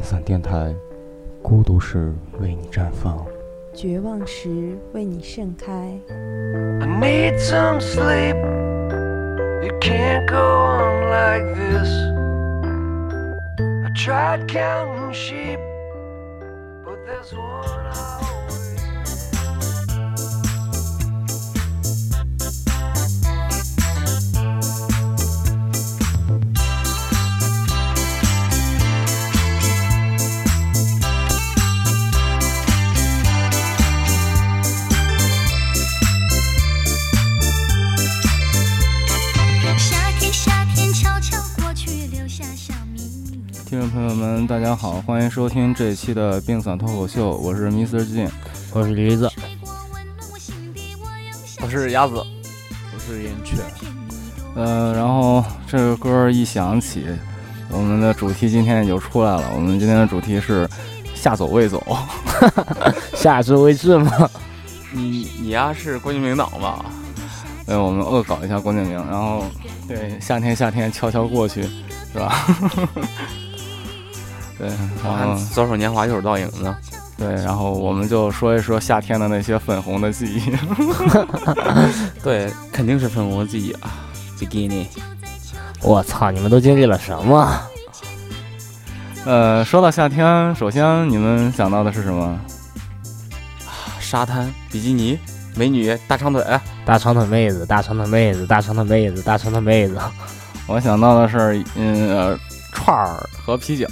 病散电台，孤独时为你绽放，绝望时为你盛开。I need some sleep. It can't go on like this. I tried counting sheep, but there's one. 们，大家好，欢迎收听这一期的病散脱口秀，我是 Mr. 金。我是驴子，我是鸭子，我是燕雀。呃，然后这个歌一响起，我们的主题今天也就出来了。我们今天的主题是下走未走。下至未至吗？你你呀是郭敬明党吧？对，我们恶搞一下郭敬明，然后对夏天夏天悄悄过去，是吧？对，然后左手年华，右手倒影呢。对，然后我们就说一说夏天的那些粉红的记忆。对，肯定是粉红的记忆啊。Bikini，我操！你们都经历了什么？呃，说到夏天，首先你们想到的是什么？沙滩、比基尼、美女、大长腿。大长腿妹子，大长腿妹子，大长腿妹子，大长腿妹子。我想到的是，嗯，呃串儿和啤酒。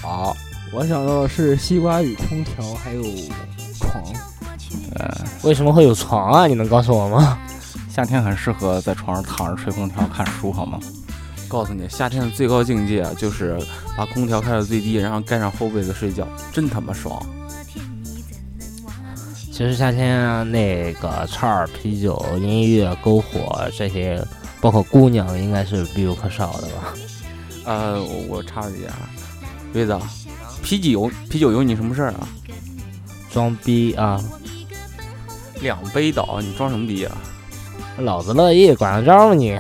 我想到的是西瓜与空调，还有床。呃，为什么会有床啊？你能告诉我吗？夏天很适合在床上躺着吹空调看书，好吗？告诉你，夏天的最高境界啊，就是把空调开到最低，然后盖上厚被子睡觉，真他妈爽。其实夏天啊那个串儿、啤酒、音乐、篝火这些，包括姑娘，应该是必不可少的吧？呃，我我插一下，瑞子，啤酒啤酒有你什么事儿啊？装逼啊！两杯倒，你装什么逼啊？老子乐意，管得着吗你？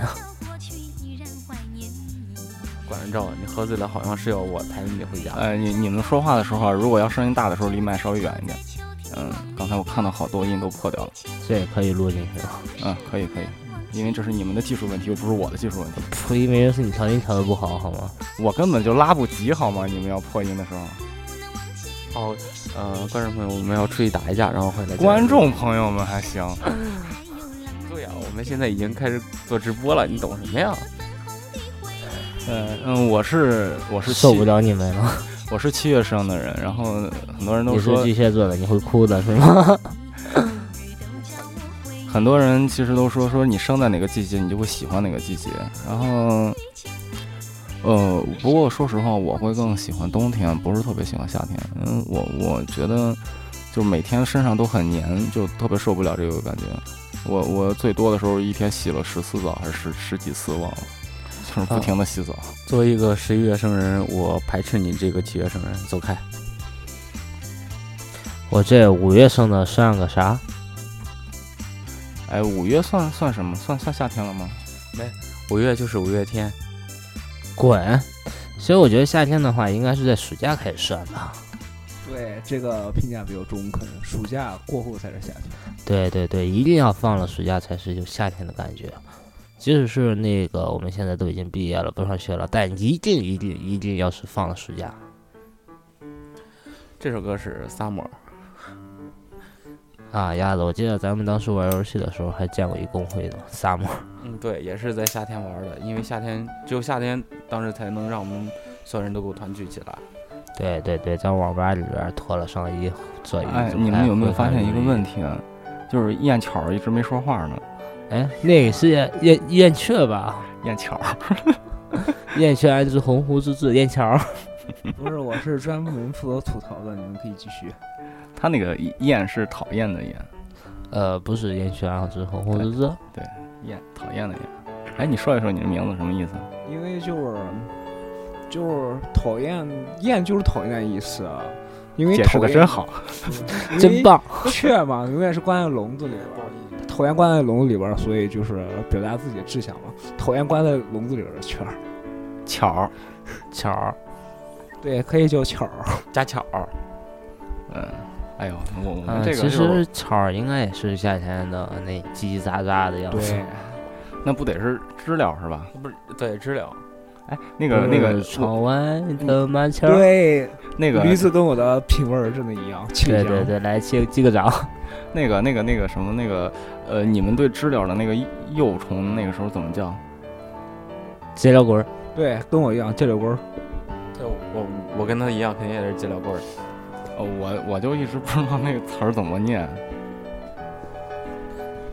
管得着照，你喝醉了好像是要我抬着你回家。呃，你你们说话的时候啊，如果要声音大的时候，离麦稍微远一点。嗯，刚才我看到好多音都破掉了。这也可以录进去了。嗯，可以可以，因为这是你们的技术问题，又不是我的技术问题。破音没人是你调音调的不好，好吗？我根本就拉不及，好吗？你们要破音的时候。哦，呃，观众朋友，我们要出去打一架，然后回来。观众朋友们还行。对呀、我们现在已经开始做直播了，你懂什么呀？嗯嗯，我是我是受不了你们了。我是七月生的人，然后很多人都你是说，巨蟹座的，你会哭的是吗？很多人其实都说说你生在哪个季节，你就会喜欢哪个季节。然后，呃，不过说实话，我会更喜欢冬天，不是特别喜欢夏天。嗯，我我觉得就每天身上都很黏，就特别受不了这个感觉。我我最多的时候一天洗了十次澡，还是十十几次忘了，就是不停的洗澡。作为一个十一月生人，我排斥你这个七月生人，走开。我这五月生的算个啥？哎，五月算算什么？算算夏天了吗？没五月就是五月天，滚！所以我觉得夏天的话，应该是在暑假开始算吧。对，这个评价比较中肯。暑假过后才是夏天。对对对，一定要放了暑假才是有夏天的感觉。即使是那个我们现在都已经毕业了，不上学了，但一定一定一定要是放了暑假。这首歌是《Summer》。啊，鸭子，我记得咱们当时玩游戏的时候还见过一公会呢 summer。嗯，对，也是在夏天玩的，因为夏天只有夏天，当时才能让我们所有人都给我团聚起来。对对对，在网吧里边脱了上衣，坐椅子。哎，你们有没有发现一个问题？啊？就是燕巧一直没说话呢。哎，那个是燕燕燕雀吧？燕巧，燕雀安知鸿鹄之志？燕桥。不是，我是专门负责吐槽的，你们可以继续。他那个厌是讨厌的厌，呃，不是燕雀安知鸿鹄之志。厌讨厌的厌。哎，你说一说你的名字什么意思？因为就是就是讨厌厌就是讨厌的意思啊。因为解释讨厌的真好。真棒！雀嘛，永远是关在笼子里边儿，讨厌关在笼子里边儿，所以就是表达自己的志向嘛。讨厌关在笼子里边儿的雀儿。巧儿，巧儿，对，可以叫巧儿。加巧儿，嗯，哎呦，我我们嗯，这个其实草儿应该也是夏天的那叽叽喳喳的样子。对，那不得是知了是吧？不是对知了，哎，那个那个嗯窗外的。对，那个驴子跟我的品味儿真的一样，对对对，来击击个掌。那个那个那个什么那个呃，你们对知了的那个幼虫那个时候怎么叫？接了棍儿。对，跟我一样，接了棍儿。对我我跟他一样，肯定也是知了棍儿。呃，我我就一直不知道那个词儿怎么念。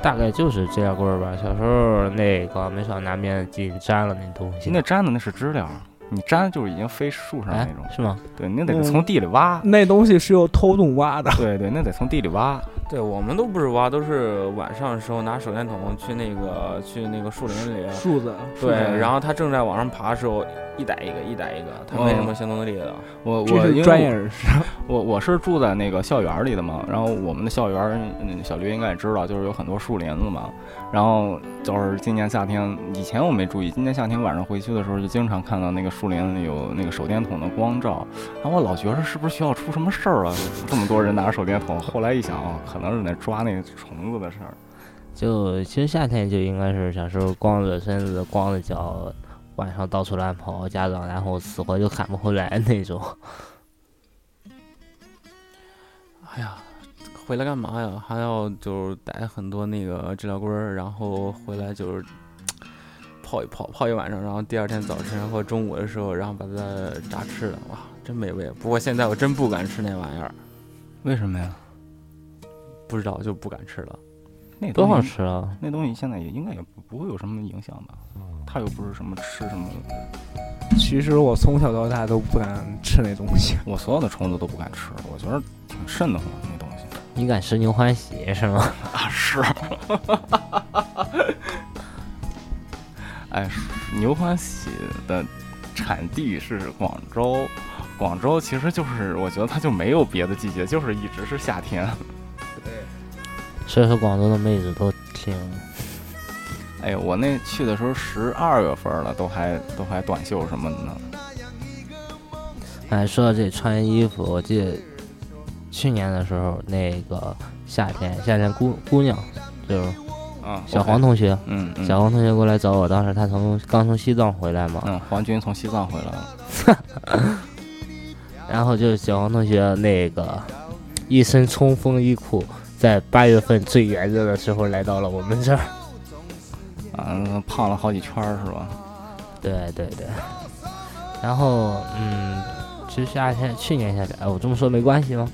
大概就是指甲棍儿吧。小时候那个没少拿面筋粘了那东西。那粘的那是知了，你粘就是已经飞树上哎那种。是吗？对，那得从地里挖。那东西是用偷洞挖的。对对，那得从地里挖。对我们都不是挖，都是晚上的时候拿手电筒去那个去那个树林里，树子。对，嗯然后他正在往上爬的时候，一逮一个，一逮一个，他没什么行动力的。我我专业人士。我我是住在那个校园里的嘛，然后我们的校园，嗯，小驴应该也知道，就是有很多树林子嘛。然后就是今年夏天，以前我没注意，今年夏天晚上回去的时候，就经常看到那个树林里有那个手电筒的光照。然后我老觉着是不是学校出什么事儿了，这么多人拿着手电筒。后来一想，哦，可能是那抓那个虫子的事儿。就其实夏天就应该是小时候光着身子、光着脚，晚上到处乱跑，家长然后死活就喊不回来那种。哎呀，回来干嘛呀？还要就是逮很多那个知了龟儿，然后回来就是泡一泡，泡一晚上，然后第二天早晨或中午的时候，然后把它炸吃了，哇，真美味。不过现在我真不敢吃那玩意儿，为什么呀？不知道就不敢吃了。那东西好吃啊！那东西现在也应该也不不会有什么影响吧？它又不是什么吃什么，其实我从小到大都不敢吃那东西。我所有的虫子都不敢吃，我觉得挺瘆得慌那东西。你敢吃牛欢喜是吗？啊，是。哎，牛欢喜的产地是广州，广州其实就是我觉得它就没有别的季节，就是一直是夏天。所以说广州的妹子都挺 哎呦，我那去的时候十二月份了，都还都还短袖什么的呢。哎，说到这穿衣服，我记得去年的时候，那个夏天，夏天姑姑娘就是啊，小黄同学，嗯，嗯小黄同学过来找我，当时他从刚从西藏回来嘛，嗯，黄军从西藏回来了。然后就是小黄同学那个一身冲锋衣裤，在八月份最炎热的时候来到了我们这儿。嗯，胖了好几圈儿是吧？对对对，然后嗯，其实夏天去年夏天，哎，我这么说没关系吗？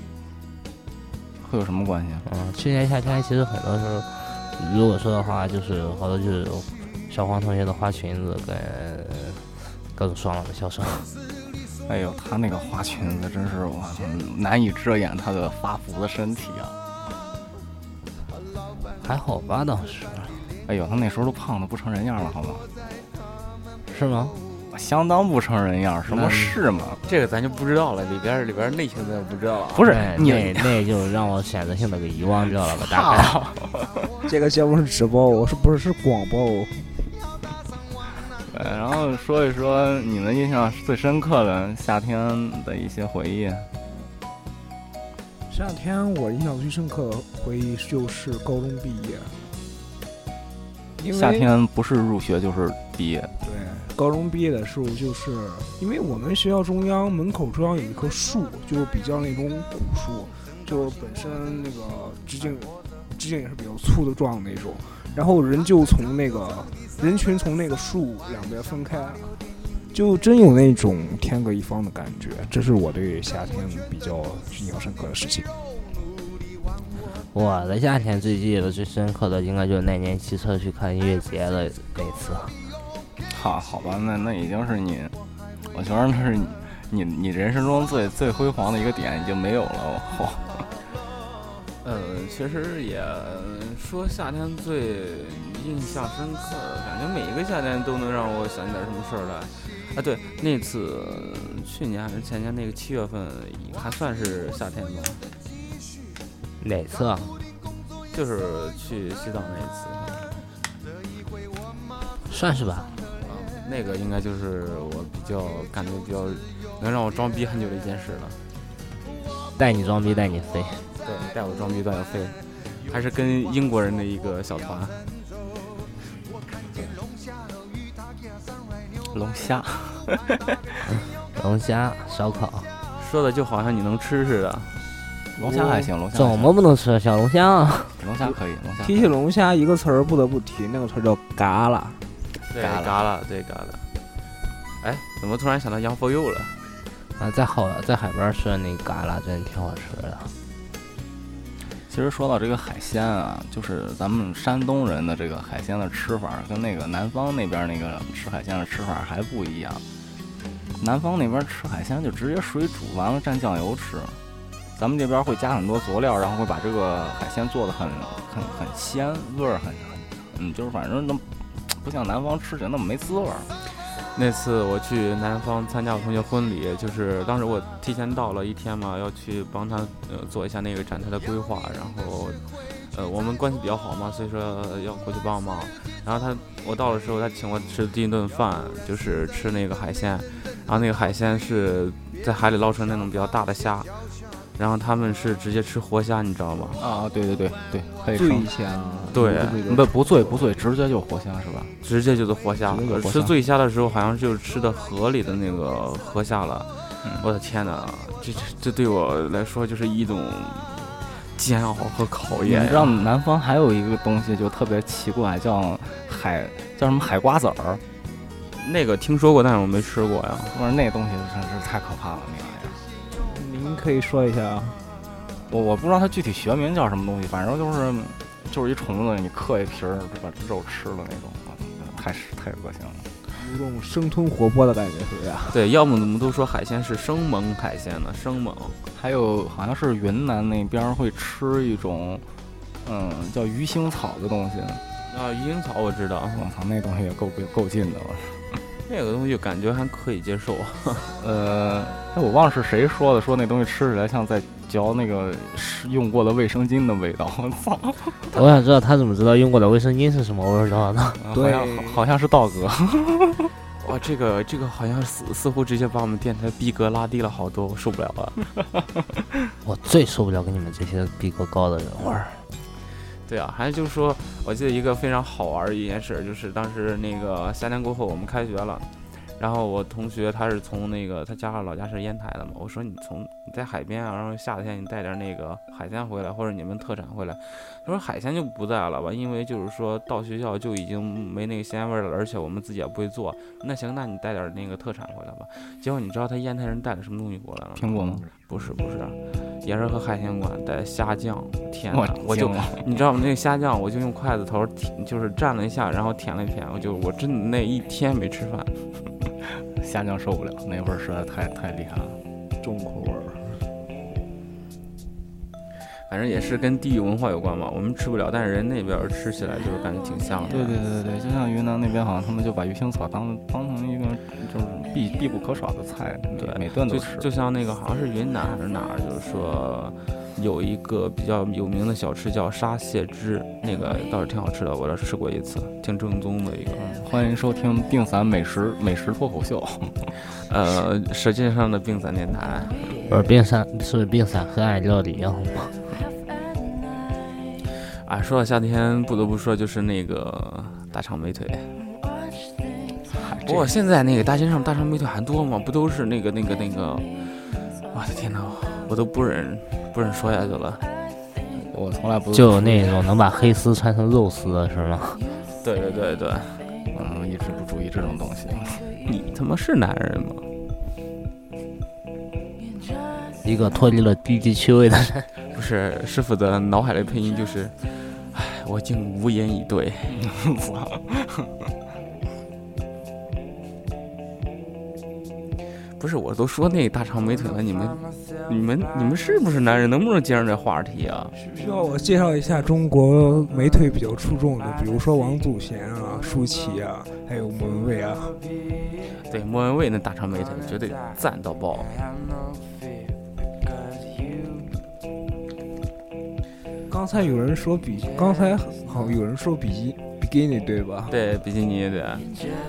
会有什么关系啊？嗯，去年夏天其实很多时候，如果说的话，就是好多就是小黄同学的花裙子跟各种爽朗的笑声。哎呦，他那个花裙子真是我，难以遮掩他的发福的身体啊！还好吧，当时哎呦，他那时候都胖的不成人样了，好吗？是吗？相当不成人样，什么那是吗？这个咱就不知道了，里边里边儿内情咱也不知道了。不是那那那就让我选择性的给遗忘掉了吧，大概。这个节目是直播，我是不是是广播？呃然后说一说你们印象最深刻的夏天的一些回忆。夏天我印象最深刻的回忆就是高中毕业，夏天不是入学就是毕业，对高中毕业的时候，就是因为我们学校中央门口中央有一棵树，就是比较那种古树，就本身那个直径直径也是比较粗的状的那种，然后人就从那个人群从那个树两边分开，就真有那种天各一方的感觉。这是我对夏天比较印象深刻的事情。我的夏天最记得最深刻的，应该就是那年骑车去看音乐节的那次。哈好吧，那那已经是你，我觉得那是你你你人生中最最辉煌的一个点已经没有了。嚯、呃，其实也说夏天最印象深刻的，感觉每一个夏天都能让我想起点什么事儿来。啊，对，那次去年还是前年那个七月份，还算是夏天吧，哪次啊？就是去西藏那一次。算是吧。啊那个应该就是我比较感觉比较能让我装逼很久的一件事了。带你装逼带你飞，对，带我装逼带我飞，还是跟英国人的一个小团。龙虾，龙虾烧烤，说的就好像你能吃似的。龙虾还行，龙虾怎么不能吃小龙虾啊？龙虾可以，龙虾提起龙虾一个词儿不得不提，那个词儿叫嘎啦。对，嘎嘎了，对嘎啦。哎，怎么突然想到杨佛佑了？啊，在好在海边吃的那个嘎啦真的挺好吃的。其实说到这个海鲜啊，就是咱们山东人的这个海鲜的吃法，跟那个南方那边那个吃海鲜的吃法还不一样。南方那边吃海鲜就直接水煮完了蘸酱油吃，咱们这边会加很多佐料，然后会把这个海鲜做的很很很鲜，味儿很很嗯，就是反正都不像南方吃起来那么没滋味儿。那次我去南方参加我同学婚礼，就是当时我提前到了一天嘛，要去帮他呃做一下那个展台的规划，然后呃我们关系比较好嘛，所以说要过去帮忙。然后他我到的时候，他请我吃第一顿饭，就是吃那个海鲜，然后那个海鲜是在海里捞出来那种比较大的虾，然后他们是直接吃活虾，你知道吗？啊，对对对对，可以醉生，虾，对不不醉不醉，直接就活虾是吧？直接就是活虾吃醉虾的时候，好像就是吃的河里的那个河虾了。嗯我的天哪，这这这对我来说就是一种煎熬和考验。你知道南方还有一个东西就特别奇怪，叫海叫什么海瓜子儿，那个听说过，但是我没吃过呀。我说那东西真是太可怕了，那玩您可以说一下啊。我我不知道它具体学名叫什么东西，反正就是就是一虫子，你嗑一皮儿就把肉吃了那种，啊太太恶心了。有种生吞活剥的感觉，是不是啊？对，要么我们都说海鲜是生猛海鲜呢，生猛。还有好像是云南那边会吃一种，嗯，叫鱼腥草的东西。啊，鱼腥草我知道，我操，那东西也够够劲的了。那个东西感觉还可以接受。呃，哎，我忘了是谁说的，说那东西吃起来像在嚼那个是用过的卫生巾的味道。我操！我想知道他怎么知道用过的卫生巾是什么味道的？对好像好像是道哥。哇，这个这个好像似似乎直接把我们电台逼格拉低了好多，我受不了了。我最受不了跟你们这些逼格高的人玩儿。对啊，还有就是说，我记得一个非常好玩的一件事，就是当时那个夏天过后我们开学了，然后我同学他是从那个他家老家是烟台的嘛，我说你从你在海边啊，然后夏天你带点那个海鲜回来，或者你们特产回来。他说海鲜就不带了吧，因为就是说到学校就已经没那个鲜味儿了，而且我们自己也不会做。那行，那你带点那个特产回来吧。结果你知道他烟台人带了什么东西过来了吗？苹果吗？不是不是，也是和海鲜馆带虾酱。天我哪，我就你知道吗？那个虾酱，我就用筷子头舔，就是蘸了一下，然后舔了一舔，我就我真的那一天没吃饭。虾酱受不了，那味儿实在太太厉害了。重口味儿。反正也是跟地域文化有关嘛，我们吃不了，但是人那边吃起来就是感觉挺香的。对对对对，就像云南那边，好像他们就把鱼腥草当当成一个就是必必不可少的菜，对每顿都就吃。就像那个好像是云南还是哪儿，就是说有一个比较有名的小吃叫沙蟹汁，那个倒是挺好吃的，我这吃过一次，挺正宗的一个。欢迎收听病散美食美食脱口秀。呃，舌尖上的病散电台。不是病散，是病散和爱料理好吗？啊，说到夏天，不得不说就是那个大长美腿。不过现在那个大街上大长美腿还多吗？不都是那个那个那个？我的天哪，我都不忍不是说下去了。我从来不就有那种能把黑丝穿成肉丝的是吗？对对对对，嗯，一直不注意这种东西。你他妈是男人吗？一个脱离了低级趣味的人，不是，师傅的脑海里配音就是，唉，我竟无言以对。操！不是，我都说那大长美腿了，你们、你们、你们是不是男人？能不能接上这话题啊？需要我介绍一下中国美腿比较出众的，比如说王祖贤啊、舒淇啊，还有莫文蔚啊。对，莫文蔚那大长美腿绝对赞到爆。刚才有人说比，刚才好有人说比基比基尼对吧？对，比基尼对。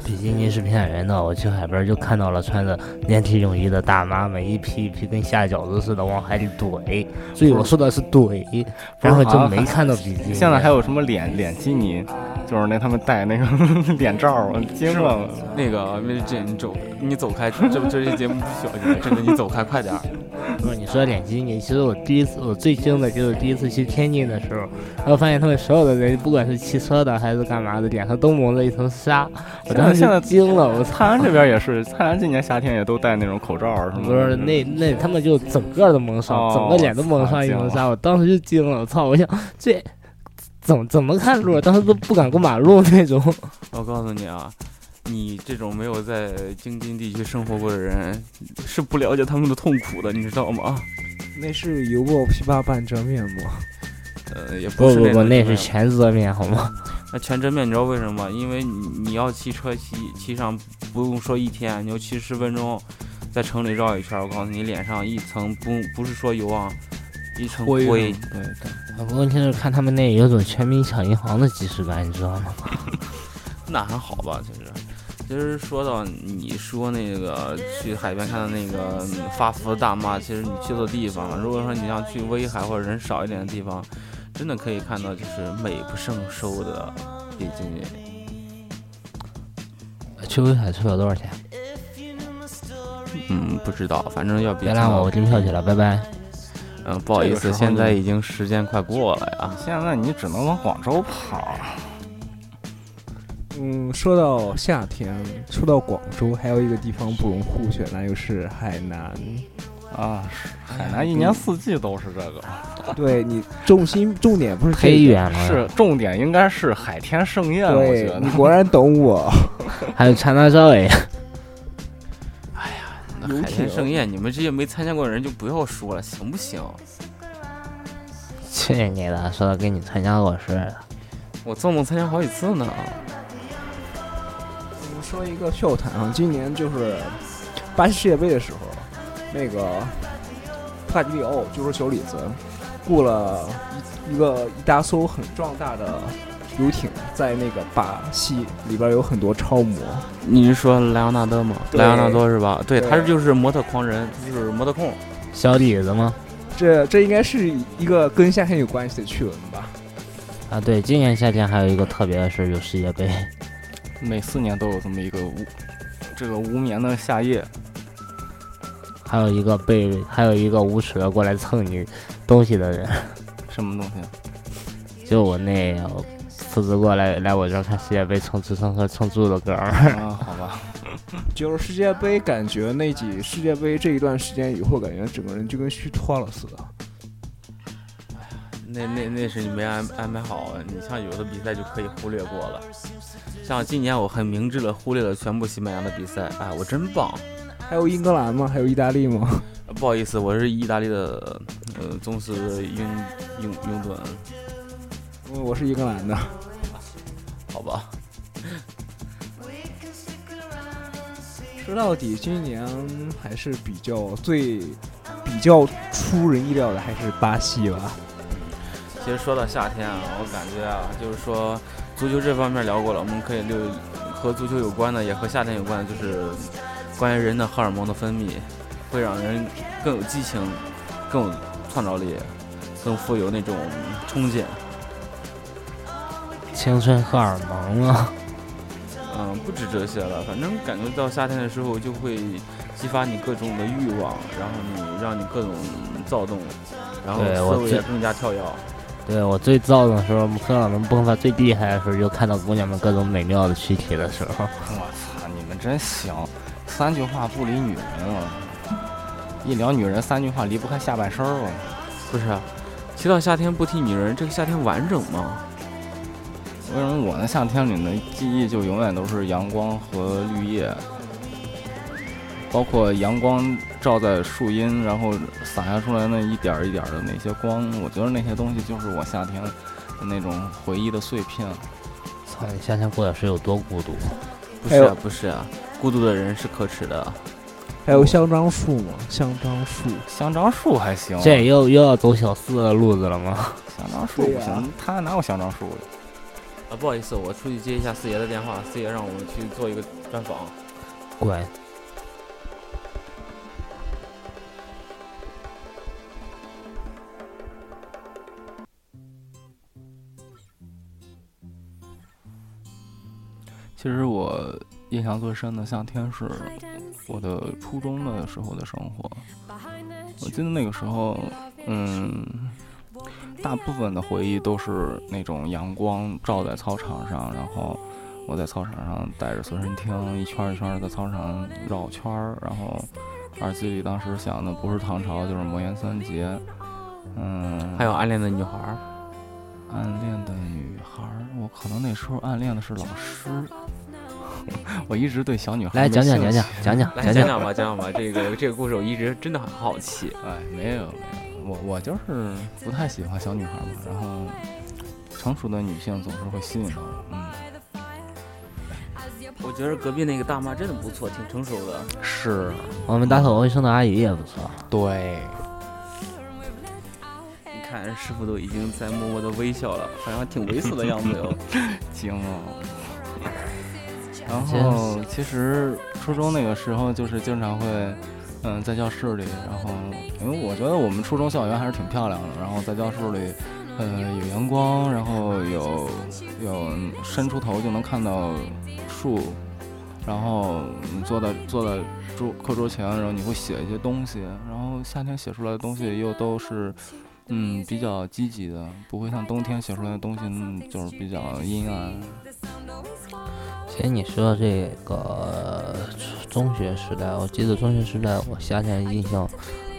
比基尼是骗人的，我去海边就看到了穿着连体泳衣的大妈们一批一批跟下饺子似的往海里怼，所以我说的是怼，然后就没看到比基尼。现在还有什么脸脸基尼，就是那他们戴那个 脸罩儿，我惊了。那个那这你走你走开，这这期节目不需要你，真的你走开快点儿。不是你说脸基尼，其实我第一次我最惊的就是第一次去天津的时候，然后发现他们所有的人，不管是骑车的还是干嘛的，脸上都蒙了一层纱，我当时现在惊了，我操！蔡安这边也是，蔡安今年夏天也都戴那种口罩儿什么的。不是那那他们就整个都蒙上，哦整个脸都蒙上一层纱，我当时就惊了，我操！我想这怎么怎么看路，当时都不敢过马路那种。我告诉你啊，你这种没有在京津地区生活过的人，是不了解他们的痛苦的，你知道吗？那是油爆琵琶半遮面吗？呃，也不不不，是种那是全遮面好吗？那全遮面，你知道为什么吗？因为你你要骑车骑骑上，不用说一天，你要骑十分钟，在城里绕一圈，我告诉你，脸上一层不不是说油啊，灰对。对对，问题是看他们那有种全民抢银行的即视感，你知道吗？那还好吧，其实。其实说到你说那个去海边看到那个嗯发福的大妈，其实你去错地方了。如果说你要去威海或者人少一点的地方，真的可以看到就是美不胜收的比基尼。去威海车票多少钱？嗯，不知道，反正要比别拦我，我订票去了，拜拜。嗯，不好意思，现在已经时间快过了呀。现在你只能往广州跑。嗯，说到夏天，说到广州，还有一个地方不容忽视，那就是海南。啊，海南一年四季都是这个，对你重心重点不是这个黑远了，是重点应该是海天盛宴，我觉得对你。果然懂我。还有长大招哎，那海天盛宴，你们这些没参加过的人就不要说了，行不行？去你的！说的跟你参加过似的。我做梦参加好几次呢。我们说一个笑谈啊，今年就是巴西世界杯的时候，那个帕迪里奥就是小李子雇了一一个一大艘很壮大的游艇，在那个巴西里边有很多超模。你是说莱昂纳德吗？莱昂纳多是吧？对，对他就是模特狂人，就是模特控。小李子吗？这这应该是一个跟夏天有关系的趣闻吧？啊，对，今年夏天还有一个特别的事，就世界杯。每四年都有这么一个无这个无眠的夏夜，还有一个被，还有一个无耻的过来蹭你东西的人，什么东西？就我那辞职过来来我这儿看世界杯蹭吃蹭喝蹭住的哥们儿。啊，好吧，就是世界杯，感觉那几世界杯这一段时间以后，感觉整个人就跟虚脱了似的。那那那是你没安安排好，你像有的比赛就可以忽略过了。像今年我很明智的忽略了全部西班牙的比赛，哎，我真棒。还有英格兰吗？还有意大利吗？不好意思，我是意大利的，呃，宗师拥拥拥趸，嗯，我是英格兰的。好吧。说到底，今年还是比较最比较出人意料的，还是巴西吧。其实说到夏天啊，我感觉啊，就是说足球这方面聊过了，我们可以就和足球有关的，也和夏天有关的，就是关于人的荷尔蒙的分泌，会让人更有激情，更有创造力，更富有那种冲劲。青春荷尔蒙啊，嗯，不止这些了，反正感觉到夏天的时候就会激发你各种的欲望，然后你让你各种躁动，然后思维也更加跳跃。对我最躁动的时候，荷尔蒙迸发最厉害的时候，就看到姑娘们各种美妙的躯体的时候。我操，你们真行，三句话不离女人啊！一聊女人，三句话离不开下半身儿啊。不是啊，提到夏天不提女人，这个夏天完整吗？为什么我的夏天里的记忆就永远都是阳光和绿叶，包括阳光照在树荫，然后洒下出来那一点儿一点儿的那些光，我觉得那些东西就是我夏天的那种回忆的碎片。操，你夏天过的是有多孤独？不是啊，不是啊，孤独的人是可耻的。还有香樟树吗？香樟树，香樟树还行，这又又要走小四的路子了吗？香樟树不行，他哪有香樟树？啊，不好意思，我出去接一下四爷的电话，四爷让我们去做一个专访。乖。其实我印象最深的像天使我的初中的时候的生活。我记得那个时候，嗯，大部分的回忆都是那种阳光照在操场上，然后我在操场上带着随身听，一圈一圈的在操场绕圈儿，然后耳机里当时想的不是唐朝就是魔岩三杰，嗯，还有暗恋的女孩儿，暗恋的女孩儿，我可能那时候暗恋的是老师。我一直对小女孩来讲讲讲讲讲讲来讲讲，讲讲吧，讲讲吧。这个这个故事我一直真的很好奇。哎，没有没有，我我就是不太喜欢小女孩嘛，然后成熟的女性总是会吸引到我，嗯，我觉得隔壁那个大妈真的不错，挺成熟的。是，我们打扫卫生的阿姨也不错。对，你看师傅都已经在默默的微笑了，好像挺猥琐的样子哟。惊了。然后其实初中那个时候就是经常会，嗯，在教室里，然后因为我觉得我们初中校园还是挺漂亮的，然后在教室里，呃，有阳光，然后有有伸出头就能看到树，然后你坐在坐在桌课桌前，然后你会写一些东西，然后夏天写出来的东西又都是。嗯，比较积极的，不会像冬天写出来的东西，就是比较阴暗。其实你说这个中学时代，我记得中学时代我夏天印象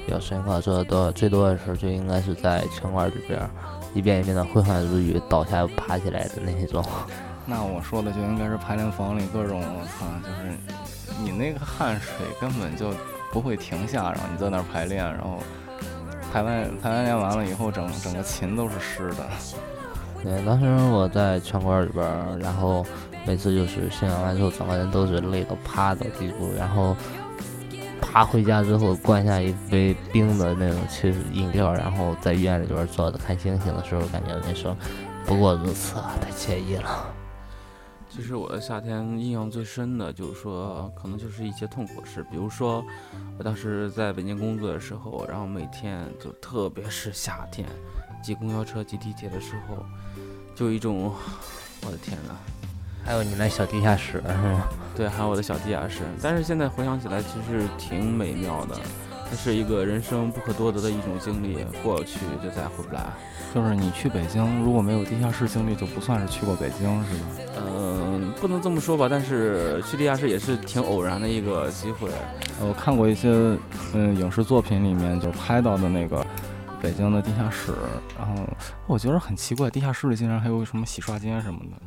比较深刻，做的多最多的时候就应该是在拳馆里边儿一遍一遍的挥汗如雨，倒下又爬起来的那种。那我说的就应该是排练房里各种，我操，就是你那个汗水根本就不会停下，然后你在那儿排练，然后排完排完练完了以后，整整个琴都是湿的。对，当时我在拳馆里边儿，然后每次就是训练完之后，整个人都是累到趴到地步，然后爬回家之后灌下一杯冰的那种汽水饮料，然后在医院里边坐着看星星的时候，感觉那时候不过如此啊，太惬意了。其实我的夏天印象最深的就是说，可能就是一些痛苦事，比如说我当时在北京工作的时候，然后每天就特别是夏天，挤公交车、挤地铁的时候，就一种，我的天呐，还有你那小地下室是吗？对，还有我的小地下室。但是现在回想起来，其实挺美妙的，它是一个人生不可多得的一种经历，过去就再也回不来。就是你去北京，如果没有地下室经历，就不算是去过北京，是吧？嗯，不能这么说吧，但是去地下室也是挺偶然的一个机会。呃我看过一些嗯影视作品里面就是拍到的那个北京的地下室，然后我觉得很奇怪，地下室里竟然还有什么洗刷间什么的。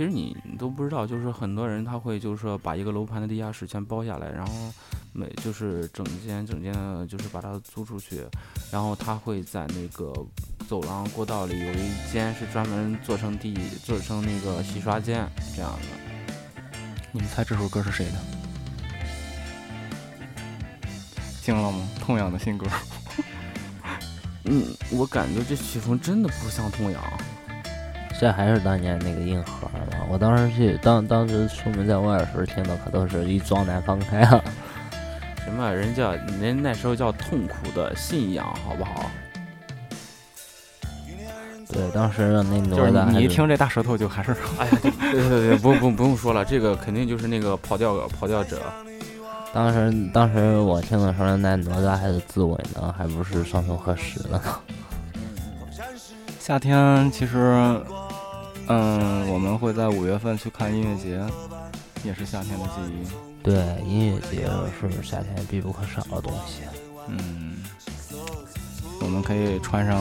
其实你你都不知道，就是很多人他会就是说把一个楼盘的地下室全包下来，然后每就是整间整间的，就是把它租出去，然后他会在那个走廊过道里有一间是专门做成地做成那个洗刷间这样的。你们猜这首歌是谁的？惊了吗？痛痒的新歌。嗯，我感觉这曲风真的不像痛痒。这还是当年那个硬核嘛！我当时去当当时出门在外的时候听的可都是一装南方开啊。什么？人叫人那时候叫痛苦的信仰，好不好？对，当时那就是哪吒还你一听这大舌头就还是哎呀，对对对对，不不不用说了，这个肯定就是那个跑调跑调者。当时当时我听的时候，那哪吒还是自刎呢，还不是双手合十呢。夏天其实，嗯，我们会在五月份去看音乐节，也是夏天的记忆。对，音乐节是夏天必不可少的东西。嗯，我们可以穿上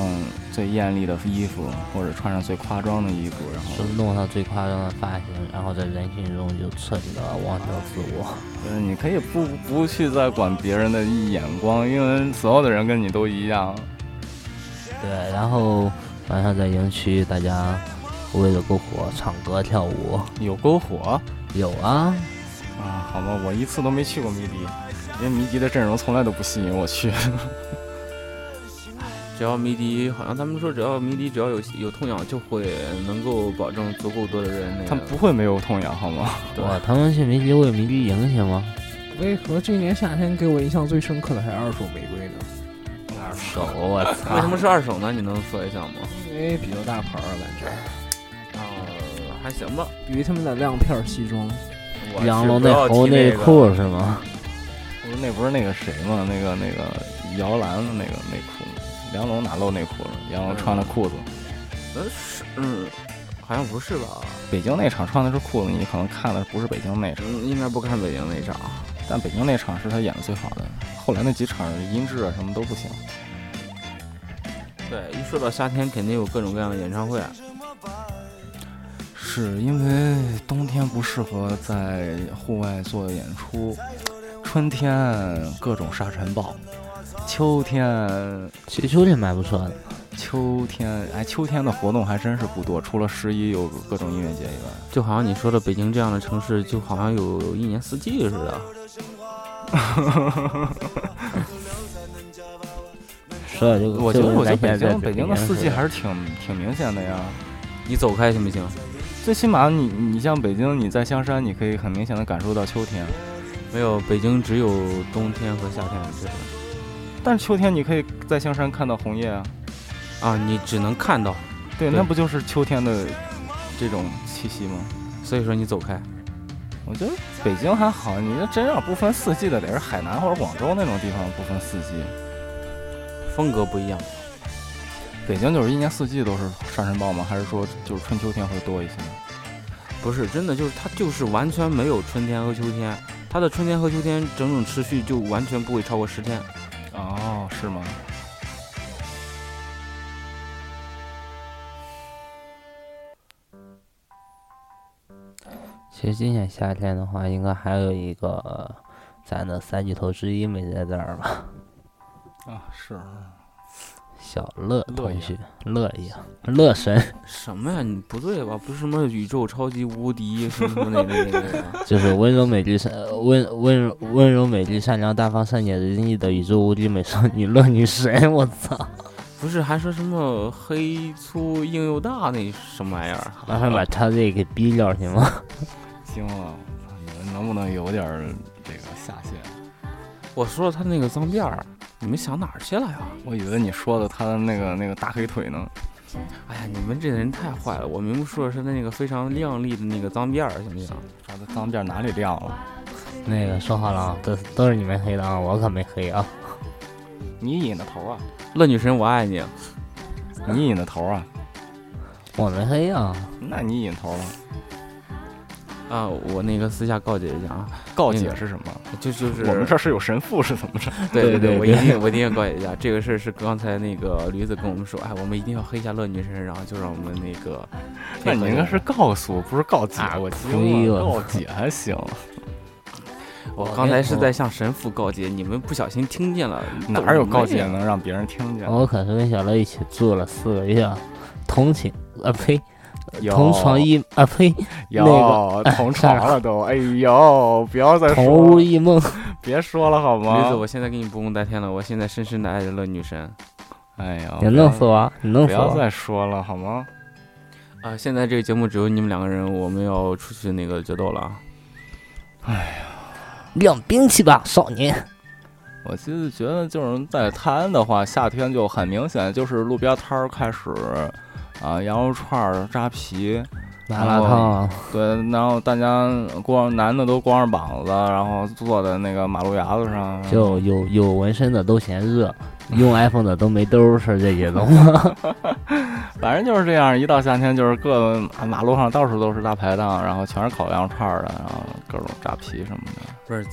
最艳丽的衣服，或者穿上最夸张的衣服，然后是弄上最夸张的发型，然后在人群中就彻底的忘掉自我。就是你可以不不去再管别人的眼光，因为所有的人跟你都一样。对，然后晚上在营区，大家围着篝火唱歌跳舞。有篝火有啊，啊？好吧，我一次都没去过迷笛，因为迷笛的阵容从来都不吸引我去。只要迷笛，好像他们说只要迷笛只要有有痛痒，就会能够保证足够多的人那个。他们不会没有痛痒好吗？对哇，他们去迷笛为迷笛赢行吗？为何这年夏天给我印象最深刻的还是二手玫瑰呢？二手，我操！为什么是二手呢？你能说一下吗？因为比较大牌儿感觉，啊，还行吧。比他们的亮片儿西装，我杨龙那猴内裤是吗？不是那不是那个谁吗？那个那个摇篮的那个内裤吗，梁龙哪露内裤了？杨龙穿的裤子。呃是嗯，好像不是吧？北京那场穿的是裤子，你可能看的不是北京那场，嗯，应该不看北京那场。但北京那场是他演的最好的。后来那几场音质啊什么都不行。对，一说到夏天，肯定有各种各样的演唱会。啊是因为冬天不适合在户外做演出，春天各种沙尘暴，秋天其实秋天蛮不错的。秋天哎，秋天的活动还真是不多，除了十一有各种音乐节以外。就好像你说的北京这样的城市，就好像有有一年四季似的。说的这个，我觉得，我觉得北在京北京的四季还是挺挺明显的呀。你走开行不行？最起码你你像北京，你在香山，你可以很明显的感受到秋天，没有，北京只有冬天和夏天，就是但是秋天你可以在香山看到红叶啊。啊，你只能看到，对，对那不就是秋天的这种气息吗？所以说你走开。我觉得北京还好，你这真要不分四季的，得是海南或者广州那种地方不分四季。风格不一样。北京就是一年四季都是沙尘暴吗？还是说就是春秋天会多一些？不是真的，就是它就是完全没有春天和秋天，它的春天和秋天整整持续就完全不会超过十天。哦，是吗？其实今年夏天的话，应该还有一个咱的三巨头之一没在这儿吧？啊，是。小乐同学，乐一样，乐神什么呀？你不对吧？不是什么宇宙超级无敌什么什么那个那个那个。就是温柔美丽善温温柔温柔美丽善良大方善解人意的宇宙无敌美少女乐女神，我操！不是还说什么黑粗硬又大那什么玩意儿？麻烦把他这给逼掉行吗？行了，你们能不能有点儿这个下限？我说他那个脏辫儿，你们想哪儿去了呀？我以为你说的他的那个那个大黑腿呢。哎呀，你们这人太坏了！我明明说的是他那个非常靓丽的那个脏辫儿，行不行？他的脏辫哪里亮了？那个说好了啊，都都是你们黑的啊，我可没黑啊。你引的头啊！乐女神，我爱你。你引的头啊！我没黑啊，那你引头了？啊，我那个私下告诫一下啊，告解是什么？就就是我们这儿是有神父是怎么着？对 对，对对我一定我一定要告诫一下，这个事儿是刚才那个驴子跟我们说，哎，我们一定要黑一下乐女神，然后就让我们那个那你应该是告诉，不是告解。啊我呸惊了，告解还行。我刚才是在向神父告诫，你们不小心听见了，哪有告诫？能让别人听见？我可是跟小乐一起住了四个月，同寝啊呸，有同床异啊呸，有那个同床了都。哎呦，不要再同说了，屋异梦。别说了好驴吗子，？我现在给你不共戴天了，我现在深深的爱着乐女神。哎呀，你弄死我！你弄死我！不要再说了好吗？啊，现在这个节目只有你们两个人，我们要出去那个决斗了啊。亮兵器吧，少年！我其实觉得就是在泰安的话，夏天就很明显，就是路边摊儿开始啊，羊肉串儿、扎皮，麻辣烫，对，然后大家光男的都光着膀子，然后坐在那个马路牙子上，就有 有纹身的都嫌热，用 iPhone 的都没兜儿，是这些东西。反正就是这样。一到夏天，就是各马路上到处都是大排档，然后全是烤羊肉串儿的，然后各种扎皮什么的。不是，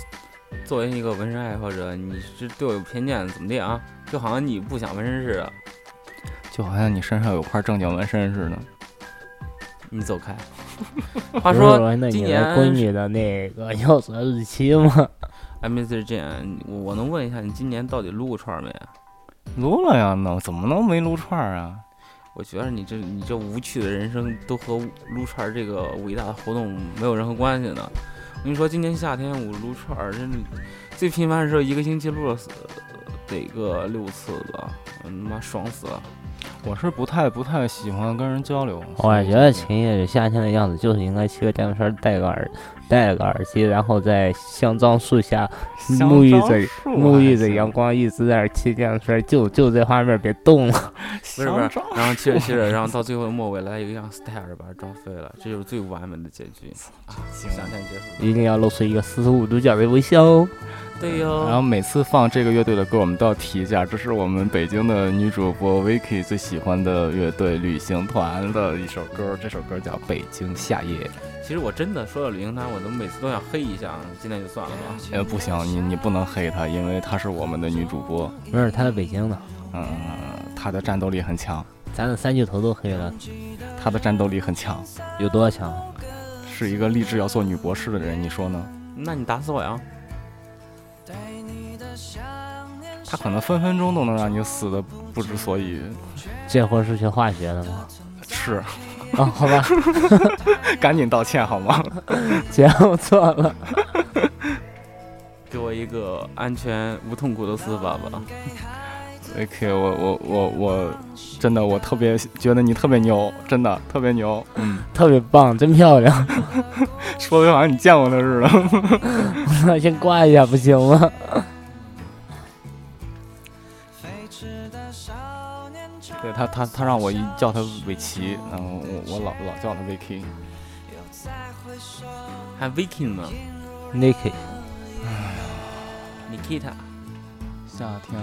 作为一个纹身爱好者，你是对我有偏见，怎么的啊？就好像你不想纹身似的，就好像你身上有块正经纹身似的。你走开。话说今年的闺女的那个 要择日期吗？哎，Mr. Jane，我我能问一下，你今年到底撸过串儿没？撸了呀，能怎么能没撸串儿啊？我觉得你这你这无趣的人生都和撸串儿这个伟大的活动没有任何关系呢。我跟你说，今年夏天我撸串儿，真的最频繁的时候一个星期撸了四得个六次吧，嗯妈爽死了。我是不太不太喜欢跟人交流。我觉得秦叶夏天的样子就是应该骑个电动车，戴个耳戴个耳机，然后在香樟树下沐浴着沐浴着阳光，一直在那骑电动车，就就这画面别动了。不是不是，然后骑着骑着，然后到最后末尾来一个样 style 把它撞飞了，这就是最完美的结局啊！行夏天结束。一定要露出一个四十五度角的微笑哦。对哟、然后每次放这个乐队的歌，我们都要提一下，这是我们北京的女主播 Vicky 最喜欢的乐队旅行团的一首歌，这首歌叫《北京夏夜》。其实我真的说到旅行团，我怎么每次都想黑一下，今天就算了吧。呃，不行，你你不能黑她，因为她是我们的女主播，不是，她在北京呢，嗯，她的战斗力很强，咱的三巨头都黑了，她的战斗力很强，有多强？是一个立志要做女博士的人，你说呢？那你打死我呀！她可能分分钟都能让你死的不知所以。这会儿是学化学的吗？是，啊，好吧，赶紧道歉好吗？姐，我错了。给我一个安全无痛苦的死法吧。OK，我我我我，真的我特别觉得你特别牛，真的特别牛，嗯，特别棒，真漂亮。说的好像你见过他似的。我先挂一下不行吗？对他他他让我一叫他尾奇，然后我我老老叫他 Vicky。还 Viking 呢 Niki，，Nikita。夏天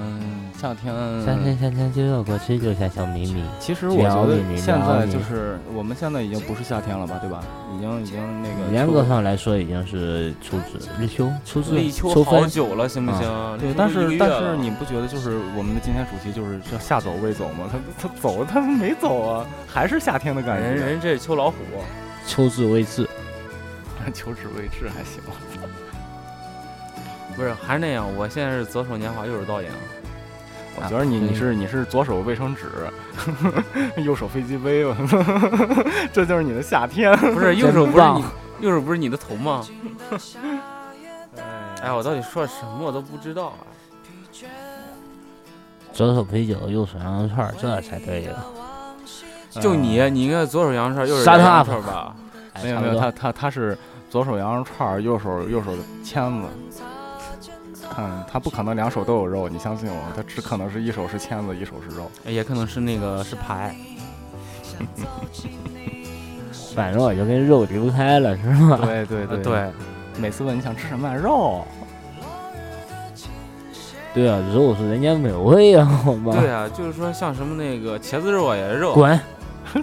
夏天夏天夏天就要过去，就像小米米。其实我觉得现在就是我们现在已经不是夏天了吧，对吧？已经已经那个严格上来说，已经是秋至立秋，初至立秋秋。好久了，行不行？对，但是但是你不觉得就是我们的今天主题就是叫夏走未走吗？他他走他没走啊，还是夏天的感觉。人人这是秋老虎，秋至未至，秋至未至还行。不是还是那样。我现在是左手年华，右手倒影。我觉得你你是你是左手卫生纸，右手飞机杯，吧 这就是你的夏天。不是 右手不是你，右手不是你的头吗？哎，我到底说什么我都不知道啊！左手啤酒，右手羊肉串，这才对呀。就你，你应该左手羊肉串，右手羊肉串吧？哎没有没有，他他他是左手羊肉串，右手右手签子。嗯，他不可能两手都有肉，你相信我，他只可能是一手是签子，一手是肉。也可能是那个是牌。反正我就跟肉离不开了，是吗？对对对呃对，每次问你想吃什么肉，对啊，肉是人间美味啊，好吗？对啊，就是说像什么那个茄子肉啊也是肉。滚！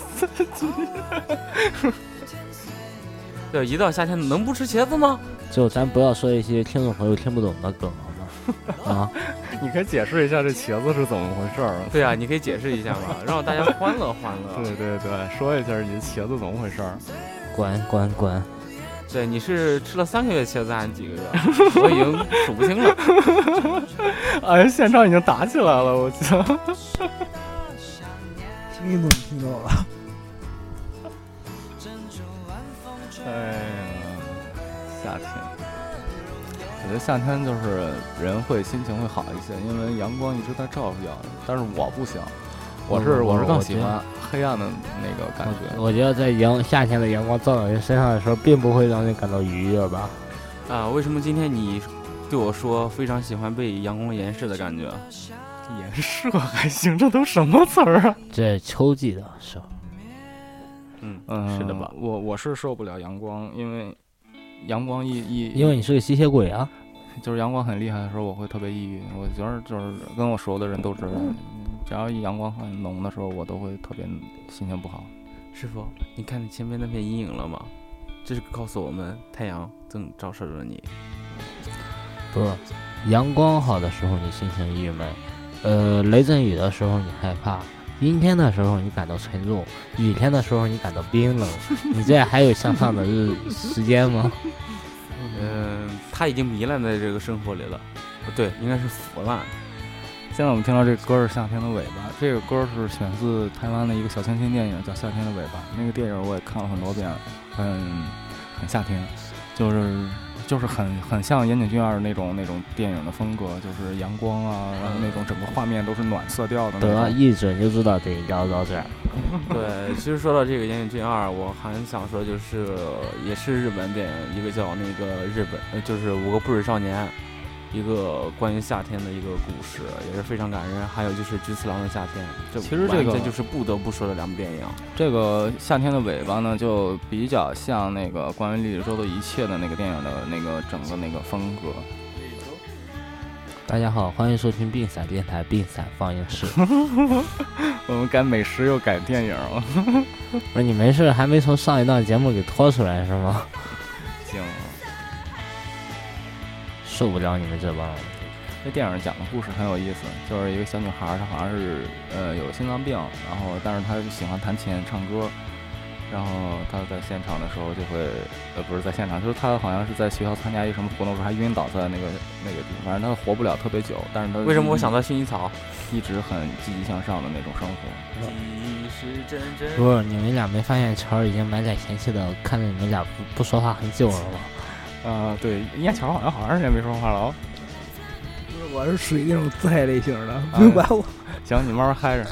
对，一到夏天能不吃茄子吗？就咱不要说一些听众朋友听不懂的梗，好吗？啊，你可以解释一下这茄子是怎么回事儿？对啊，你可以解释一下嘛，让大家欢乐欢乐。对对对，说一下你的茄子怎么回事儿？滚滚滚！对，你是吃了三个月茄子还是几个月？我已经数不清了。哎，现场已经打起来了，我操！听都听到了。哎呀，夏天，我觉得夏天就是人会心情会好一些，因为阳光一直在照耀着。但是我不行，我是我我是更喜欢黑暗的那个感觉。我觉得在阳夏天的阳光照到人身上的时候，并不会让人感到愉悦吧？啊，为什么今天你对我说非常喜欢被阳光延射的感觉？延射还行，这都什么词儿啊？这秋季的时候，嗯嗯，是的吧？我我是受不了阳光，因为阳光一一因为你是个吸血鬼啊！就是阳光很厉害的时候，我会特别抑郁。我觉得就是跟我熟的人都知道，只要一阳光很浓的时候，我都会特别心情不好。师傅，你看你前面那片阴影了吗？这是告诉我们太阳正照射着你。不，阳光好的时候你心情郁闷，呃，雷阵雨的时候你害怕，阴天的时候你感到沉重，雨天的时候你感到冰冷。你这还有向上的日时间吗？嗯，他已经糜烂在这个生活里了。不对，应该是腐烂。现在我们听到这歌是《夏天的尾巴》，这个歌是选自台湾的一个小清新电影，叫《夏天的尾巴》。那个电影我也看了很多遍，很很夏天，就是就是很很像岩井俊二那种那种电影的风格，就是阳光啊，然后那种整个画面都是暖色调的那得。一准就知道得聊到这儿。对，其实说到这个《岩井俊二》，我还想说，就是也是日本电影，一个叫那个日本，呃就是《五个不水少年》，一个关于夏天的一个故事，也是非常感人。还有就是《菊次郎的夏天》，这其实这个这就是不得不说的两部电影。这个夏天的尾巴呢，就比较像那个关于李周的一切的那个电影的那个整个那个风格。大家好，欢迎收听病散电台病散放映室。我们改美食又改电影了，不是你没事还没从上一档节目给拖出来是吗？行。受不了你们这帮人。这电影讲的故事很有意思，就是一个小女孩，她好像是呃有心脏病，然后但是她喜欢弹琴唱歌，然后她在现场的时候就会呃不是在现场，就是她好像是在学校参加一个什么活动时候还晕倒在那个那个地方，反正她活不了特别久，但是她为什么我想到薰衣草？一直很积极向上的那种生活？既是真真不是你们俩没发现乔儿已经满脸嫌弃的看着你们俩不不说话很久了吗？啊、对，燕桥好像好长时间没说话了哦。我是属于那种自嗨类型的，不用管我。行，你慢慢嗨着。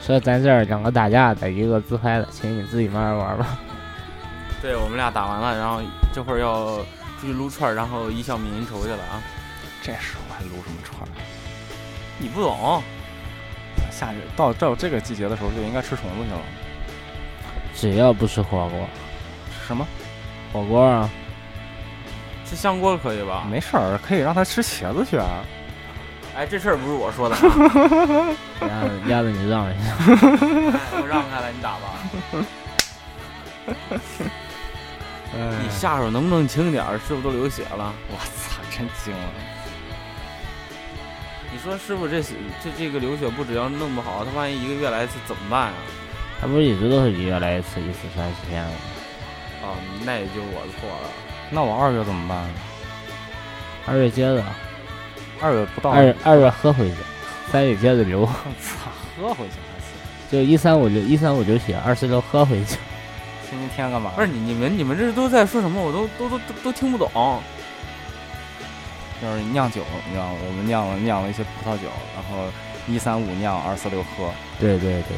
说咱这儿两个打架的，一个自嗨的，请你自己慢慢玩吧。对我们俩打完了，然后这会儿要出去撸串儿，然后一笑泯恩仇去了啊！这时候还撸什么串儿？你不懂，下去到到这个季节的时候就应该吃虫子去了。只要不吃火锅，吃什么？火锅啊，吃香锅可以吧？没事儿，可以让他吃茄子去啊。哎，这事儿不是我说的啊！鸭子鸭子你让一下。哎我让开了，你打吧。哎你下手能不能轻点儿？师傅都流血了。我操，真惊了！你说师傅这这这个流血不只要弄不好，他万一一个月来一次怎么办啊？他不是一直都是一月来一次，一次三十天吗？啊，那也就我错了。那我二月怎么办？二月接着，二月不到，二二月喝回去，三月接着流，操，喝回去还行。就一三五六一三五流血，二四六喝回去。星期天干嘛？不是你你们你们这都在说什么？我都都都都都听不懂。就是酿酒，你知道吗？我们酿了酿了一些葡萄酒，然后一三五酿，二四六喝。对对对，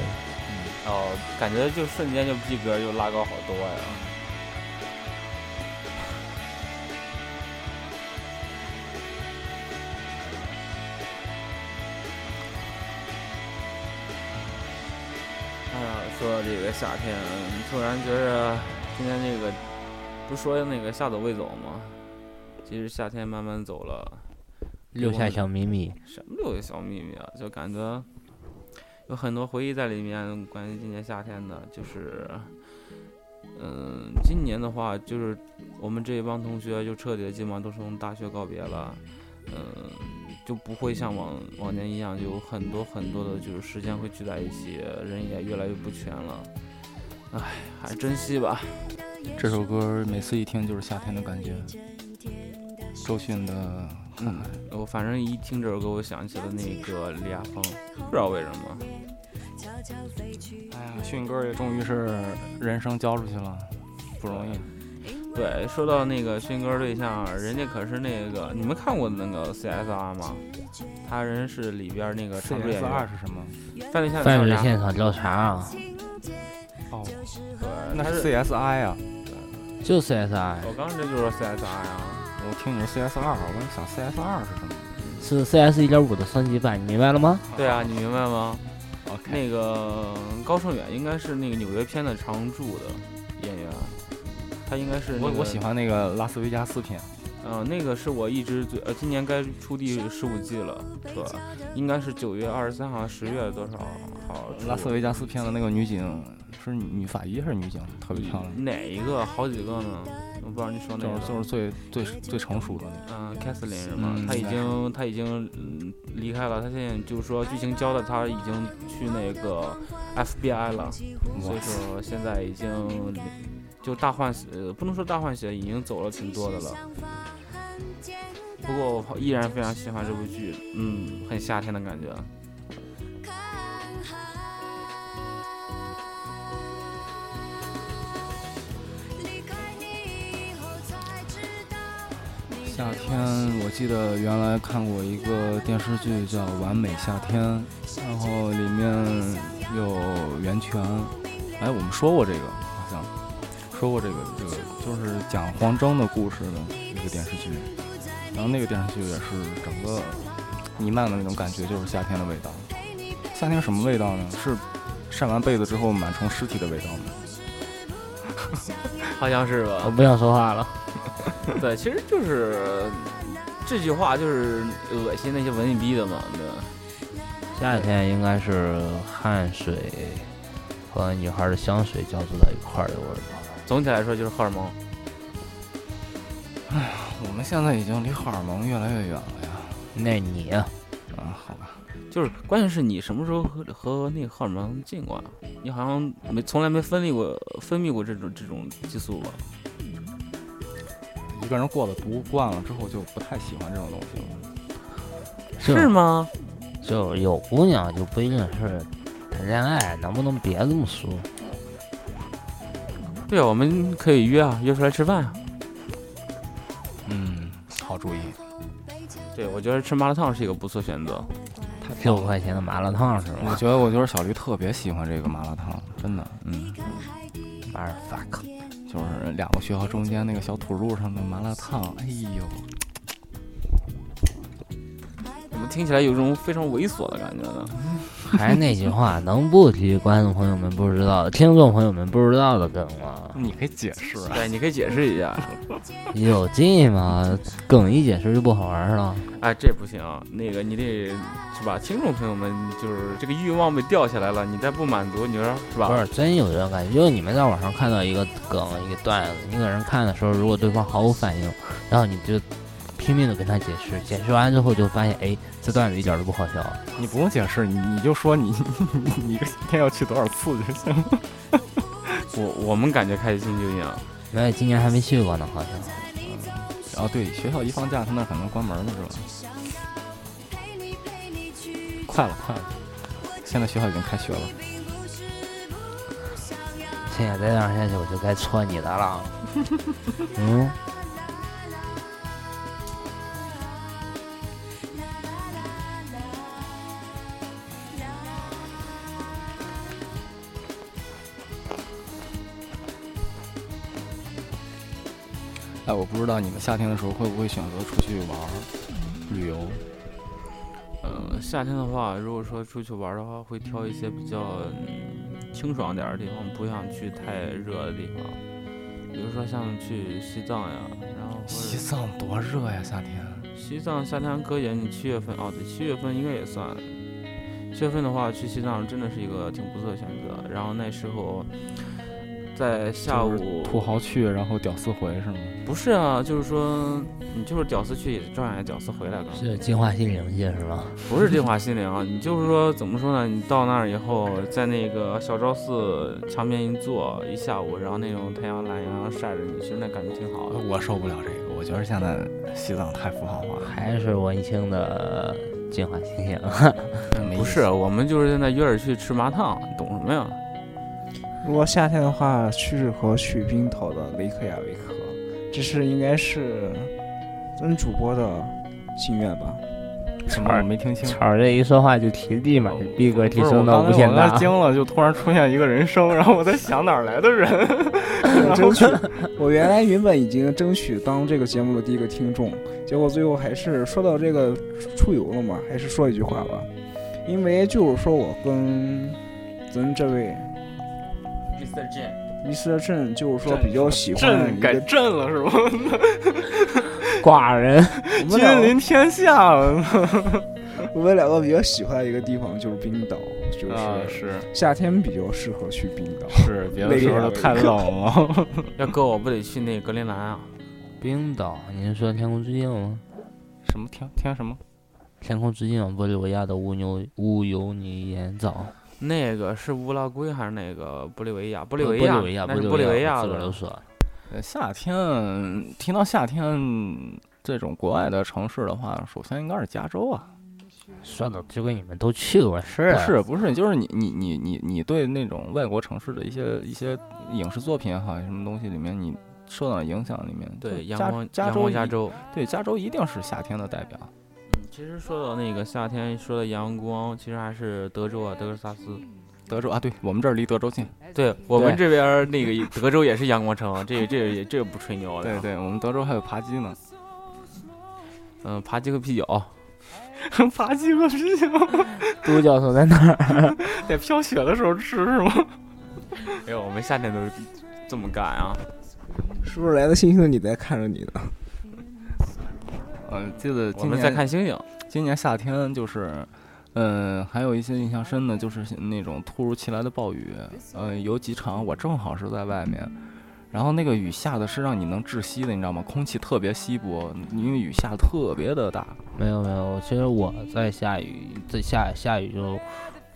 哦，感觉就瞬间就逼格就拉高好多呀。说到这个夏天，突然觉着今天这个不说那个夏走未走吗？其实夏天慢慢走了，留下小秘密。什么留下小秘密啊？就感觉有很多回忆在里面，关于今年夏天的，就是，嗯，今年的话，就是我们这一帮同学就彻底的基本上都是从大学告别了，嗯，就不会像往往年一样，有很多很多的就是时间会聚在一起，人也越来越不全了，唉，还是珍惜吧。这首歌每次一听就是夏天的感觉。周迅的《嗯》，我反正一听这首歌，我想起了那个李亚鹏，不知道为什么。哎呀，迅哥也终于是人生交出去了，不容易。对，说到那个勋哥对象，人家可是那个，你们看过那个 CSR 吗？他人是里边那个常驻演 CS 二，是什么？犯罪现犯罪场现场调查啊，哦，对，那是 CSI 啊。就 CSI 我刚这就是 CSR 啊。我听你说 CS 二，我在想 CS 二是什么是 CS 一点五的升级版，你明白了吗？对啊，你明白吗？？OK，那个高胜远应该是那个纽约片的常驻的演员，他应该是、那个、我我喜。欢那个拉斯维加斯片。嗯、那个是我一直最呃，今年该出第十五季了，是吧？应该是九月二十三号、十月多少号？拉斯维加斯片的那个女警是女法医还是女警？特别漂亮，哪一个？好几个呢？我不知道你说哪个。就是就是最最最成熟的那个。嗯，凯瑟琳是吗？她已经她已经嗯离开了，她现在就是说剧情交代她已经去那个 FBI 了，所以说现在已经就大换血，呃不能说大换血，已经走了挺多的了。不过我依然非常喜欢这部剧，嗯，很夏天的感觉。夏天，我记得原来看过一个电视剧叫《完美夏天》，然后里面有袁泉。哎，我们说过这个，说过这个，这个就是讲黄征的故事的一个电视剧。然后那个电视剧也是整个弥漫的那种感觉，就是夏天的味道。夏天什么味道呢？是晒完被子之后螨虫尸体的味道吗？好像是吧？我不想说话了。对，其实就是这句话就是恶心那些文艺逼的嘛，对吧？夏天应该是汗水和女孩的香水交织在一块儿的味儿吧。总体来说就是荷尔蒙。哎呀我们现在已经离荷尔蒙越来越远了呀。那你呀，啊，好吧，就是关键是你什么时候和和那个荷尔蒙进过啊？你好像没从来没分泌过分泌过这种这种激素吧？一个人过了独惯了之后，就不太喜欢这种东西了。是吗？就有姑娘就不一定是谈恋爱，能不能别这么说？对啊，我们可以约啊，约出来吃饭啊。嗯，好主意。对，我觉得吃麻辣烫是一个不错选择。六块钱的麻辣烫是吗？我觉得，我觉得小驴特别喜欢这个麻辣烫，真的，嗯，马尔 fuck，就是两个学校中间那个小土路上的麻辣烫，哎呦，听起来有种非常猥琐的感觉呢？还是那句话，能不提观众朋友们不知道的、听众朋友们不知道的梗吗？你可以解释啊。对，你可以解释一下。有劲吗？梗一解释就不好玩了。哎，这不行，那个你得是吧？听众朋友们，就是这个欲望被吊起来了，你再不满足，你说是吧？不是真有这种感觉，就是你们在网上看到一个梗、一个段子，你给人看的时候，如果对方毫无反应，然后你就拼命的跟他解释，解释完之后就发现，哎，这段子一点都不好笑。你不用解释，你你就说你 你一天要去多少次就行了。我我们感觉开心就行。那今年还没去过呢，好像。哦，对，学校一放假，他那可能关门了，是吧？快了，快了，现在学校已经开学了。现在再这样下去，我就该戳你的了。嗯。不知道你们夏天的时候会不会选择出去玩儿、旅游。呃，夏天的话，如果说出去玩的话，会挑一些比较、嗯、清爽点儿的地方，不想去太热的地方。比如说像去西藏呀，然后西藏多热呀，夏天。西藏夏天可以，你七月份哦，对，七月份应该也算。七月份的话，去西藏真的是一个挺不错的选择。然后那时候在下午土豪去，然后屌丝回是吗？不是啊，就是说你就是屌丝去，也照样屌丝回来的。是净化心灵去是吧？不是净化心灵啊，你就是说怎么说呢？你到那儿以后，在那个小昭寺墙边一坐一下午，然后那种太阳懒洋洋晒着你，其实那感觉挺好的。我受不了这个，我觉得现在西藏太符号化了。还是文青的净化心灵。不是，我们就是现在约着去吃麻烫，懂什么呀？如果夏天的话，适合去冰岛的雷克雅未克，这是应该是咱主播的心愿吧？什么？我没听清。巧儿这一说话就提立马就逼格提升到无限大刚才。惊了，就突然出现一个人声，然后我在想哪儿来的人？争取，我原来原本已经争取当这个节目的第一个听众，结果最后还是说到这个出游了嘛，还是说一句话吧，因为就是说我跟咱这位 Mr. J，Mr. 郑，就是说比较喜欢朕改一个朕了是吗？寡人，君临天下了 我们两个比较喜欢的一个地方就是冰岛，就是啊！是夏天比较适合去冰岛。是，别的时候都太冷了。要搁我不得去那格陵兰啊？冰岛，您说天空之镜吗？什么天天什么？天空之镜，玻利维亚的乌牛乌尤尼盐沼。那个是乌拉圭还是那个玻利维亚？玻利维玻利维亚，那是玻利维亚了。呃，夏天提到夏天这种国外的城市的话，首先应该是加州啊。说的就跟你们都去过似的。不是不是，就是你你你你你对那种外国城市的一些一些影视作品也好，什么东西里面，你受到影响里面，对，加阳光阳光加州加州。对加州一定是夏天的代表。其实说到那个夏天，说到阳光，其实还是德州啊，德克萨斯。德州啊，对我们这儿离德州近。对我们这边儿那个德州也是阳光城，这个这个也这个不吹牛的。对，对，我们德州还有扒鸡呢。嗯，扒鸡和啤酒，扒鸡和啤酒，都教授在哪儿？在飘雪的时候吃是吗？哎呦，我们夏天都是这么干啊。是不是来的星星的你在看着你呢？嗯，记得我们在看星星。今年夏天就是，嗯，还有一些印象深的，就是那种突如其来的暴雨。呃，有几场我正好是在外面，然后那个雨下的是让你能窒息的，你知道吗？空气特别稀薄，因为雨下的特别的大。没有没有，其实我在下雨，在下下雨就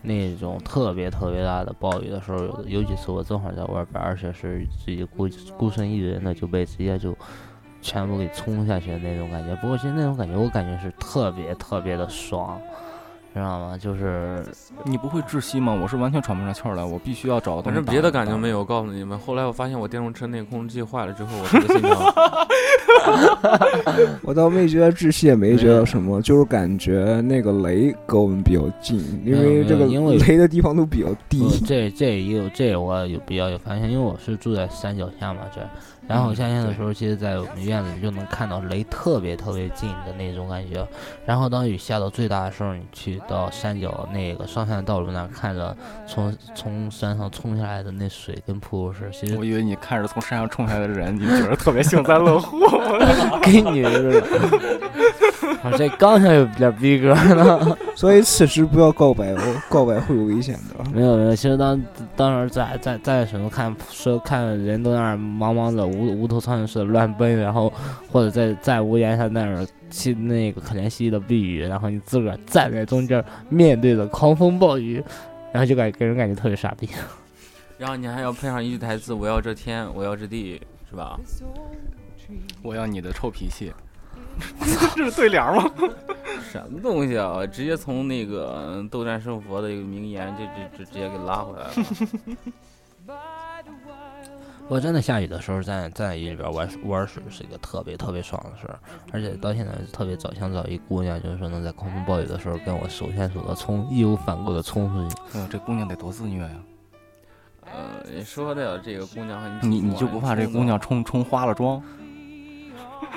那种特别特别大的暴雨的时候，有有几次我正好在外边，而且是自己孤孤身一人的，就被直接就全部给冲下去的那种感觉。不过其实那种感觉，我感觉是特别特别的爽，知道吗？就是你不会窒息吗？我是完全喘不上气儿来，我必须要找个东西。反正别的感觉没有，我告诉你们。后来我发现我电动车那个控制器坏了之后，我特别心疼。我倒没觉得窒息，也没觉得什么，就是感觉那个雷跟我们比较近，因为这个因为雷的地方都比较低。这这也有这我有比较有发现，因为我是住在山脚下嘛这儿，然后嗯夏天的时候，其实在我们院子里就能看到雷特别特别近的那种感觉。然后当雨下到最大的时候，你去到山脚那个上山道路那儿，看着从从山上冲下来的那水跟瀑布似的，其实我以为你看着从山上冲下来的人，你觉得特别幸灾乐祸。给你这刚想有点逼格呢。所以此时不要告白哦，告白会有危险的。没有没有，其实当当时在在在什么看说看人都在那儿忙忙的无无头苍蝇似的乱奔，然后或者在在屋檐下那儿去那个可怜兮兮的避雨，然后你自个儿站在中间面对着狂风暴雨，然后就感给人感觉特别傻逼。然后你还要配上一句台词：“我要这天，我要这地”，是吧？我要你的臭脾气，这是对联吗？什么东西啊？直接从那个斗战胜佛的一个名言，这这这直接给拉回来了。不过真的下雨的时候，在在雨里边玩玩水是一个特别特别爽的事儿，而且到现在特别找想找一姑娘，就是说能在狂风暴雨的时候跟我手牵手的冲，义无反顾的冲出去。哎呦，这姑娘得多自虐呀！呃，说的这个姑娘你你就不怕这姑娘冲冲花了妆？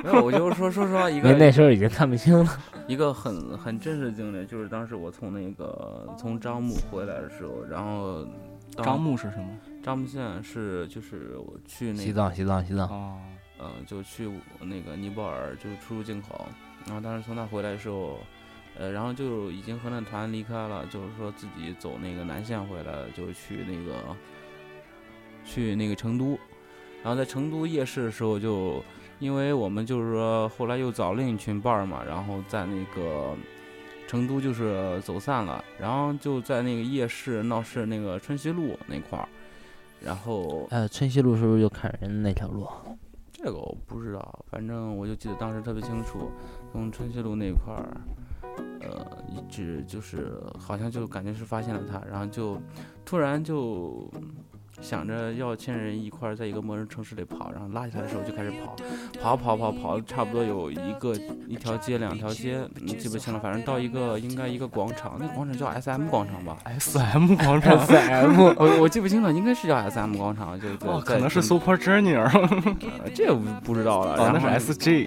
没有，我就是说说实话，一个那个时候已经看不清了。一个很很真实的经历，就是当时我从那个从樟木回来的时候，然后当樟木是什么？樟木县是就是我去那个西藏，西藏，西藏。哦，嗯，就去那个尼泊尔，就是出入境口。然后当时从那回来的时候，呃，然后就已经和那团离开了，就是说自己走那个南线回来，就去那个去那个成都。然后在成都夜市的时候就，因为我们就是说后来又找另一群伴儿嘛，然后在那个成都就是走散了，然后就在那个夜市闹市那个春熙路那块儿，然后呃，春熙路是不是就砍人那条路？这个我不知道，反正我就记得当时特别清楚，从春熙路那块儿，呃，一直就是好像就感觉是发现了他，然后就突然就想着要牵人一块儿在一个陌生城市里跑，然后拉起来的时候就开始跑，跑跑跑跑差不多有一个一条街两条街，你，记不清了，反正到一个应该一个广场，那广场叫 S M 广场吧 S M 广场，S M，我我记不清了，应该是叫 S M 广场，就在哦，可能是 Super Junior，呃这个不不知道了，哦，那是然后 S J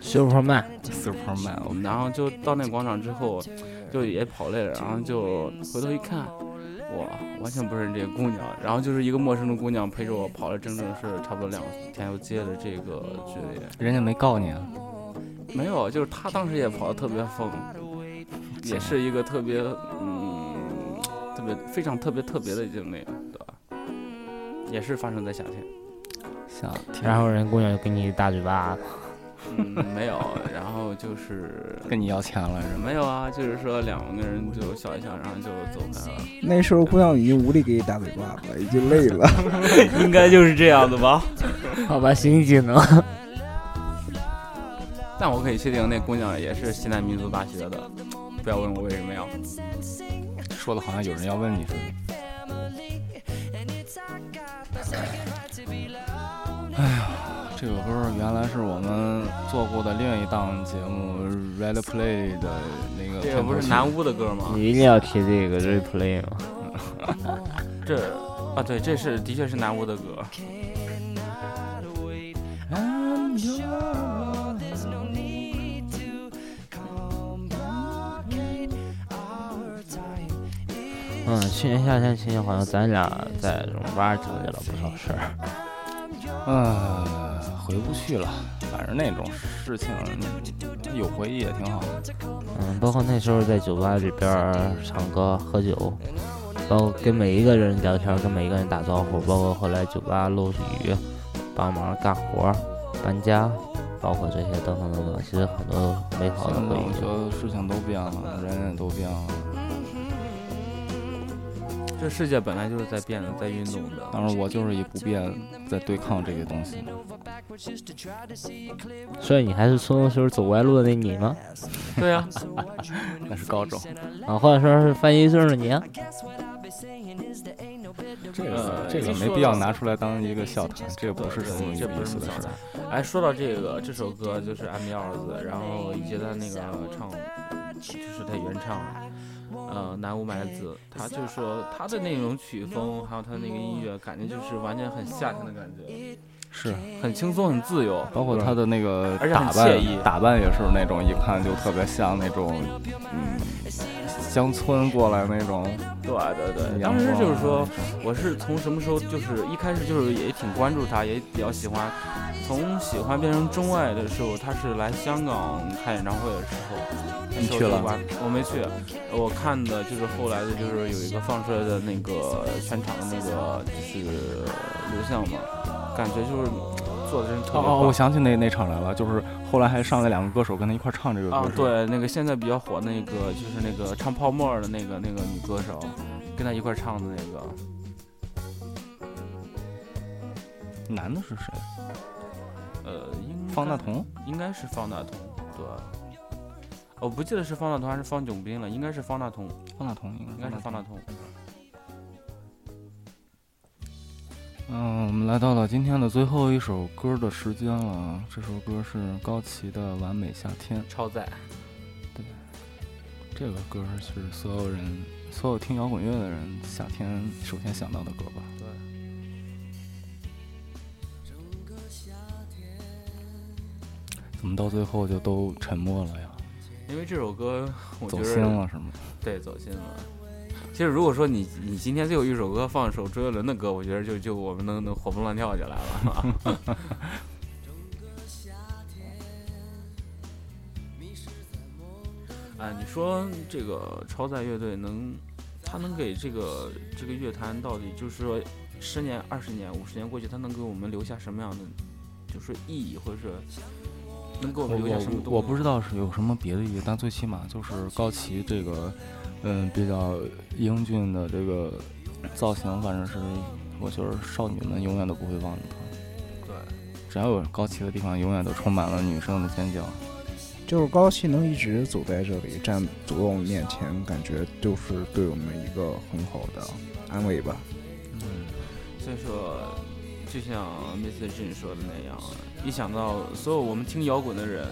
Superman，Superman。我们然后就到那广场之后，就也跑累了，然后就回头一看，哇，完全不认识这个姑娘，然后就是一个陌生的姑娘陪着我跑了整整是差不多两天，又接的这个距离，人家没告你啊？没有，就是她当时也跑得特别疯，也是一个特别嗯特别非常特别特别的经历，对吧？也是发生在夏天，夏天，然后人姑娘就给你一大嘴巴，嗯，没有，然后就是 跟你要钱了是吗？没有啊，就是说两个人就笑一笑，然后就走开了。那时候姑娘已经无力给你打嘴巴了，已经累了。应该就是这样的吧。好吧，行技能。但我可以确定，那姑娘也是西南民族大学的。不要问我为什么要？说的好像有人要问你似的。这首歌原来是我们做过的另一档节目《Red Play》的那个。这个不是南巫的歌吗？你一定要提这个 Red Play 吗？这啊，对，这是的确是南巫的歌。嗯，去年夏天期间好像咱俩在网吧经历了不少事儿。呃，回不去了，反正那种事情有回忆也挺好。嗯，包括那时候在酒吧里边儿唱歌喝酒，包括跟每一个人聊天，跟每一个人打招呼，包括后来酒吧漏雨，帮忙干活、搬家，包括这些等等等等，其实很多美好的回忆。我觉得事情都变了，人也都变了。这世界本来就是在变的，在运动的。当然，我就是以不变在对抗这些东西。所以你还是初中时候走歪路的那你吗？对呀、那是高中，啊，或者说是翻译证的你啊？这个呃这个没必要拿出来当一个笑谈，这个不是什么有意思的事是什么小的。哎，说到这个，这首歌就是 I'm Yours，然后以及他那个唱，就是他原唱，呃，南无麦子，他就说他的那种曲风，还有他那个音乐，感觉就是完全很夏天的感觉，是，很轻松，很自由。包括他的那个而且很打扮打扮也是那种一看就特别像那种嗯乡村过来那种。对对对，阳当时就是光说啊，我是从什么时候，就是一开始就是也挺关注他，也比较喜欢。从喜欢变成钟爱的时候，他是来香港开演唱会的时候，那你去了我没去，我看的就是后来的，就是有一个放出来的那个全场的那个就是录像嘛，感觉就是做的真是特别棒。哦哦，我想起那那场来了，就是后来还上来两个歌手跟他一块唱这个歌。啊，对，那个现在比较火那个就是那个唱泡沫的那个那个女歌手，跟他一块唱的那个。男的是谁？呃，应方大同。应该是方大同，对。我不记得是方大同还是方炯斌了，应该是方大同，方大同应应该是方大同。嗯，我们来到了今天的最后一首歌的时间了。这首歌是高旗的《完美夏天》。超载，对这个歌是所有人、所有听摇滚乐的人夏天首先想到的歌吧？对。怎么到最后就都沉默了呀？因为这首歌，我觉走心了是吗？对，走心了。其实如果说你你今天最后一首歌放一首周杰伦的歌，我觉得就就我们能能活蹦乱跳起来了。哎，你说这个超载乐队能，他能给这个这个乐坛到底就是说十年、二十年、五十年过去，他能给我们留下什么样的就是意义，或者是能给我我们留下什么东西？我我不知道是有什么别的意义，但最起码就是高旗这个，嗯，比较英俊的这个造型，反正是我觉得少女们永远都不会忘记他。对，只要有高旗的地方，永远都充满了女生的尖叫。就是高旗能一直走在这里，站走到我们面前，感觉就是对我们一个很好的安慰吧。嗯，所以说，就像 Mr. Jin 说的那样，一想到所有我们听摇滚的人，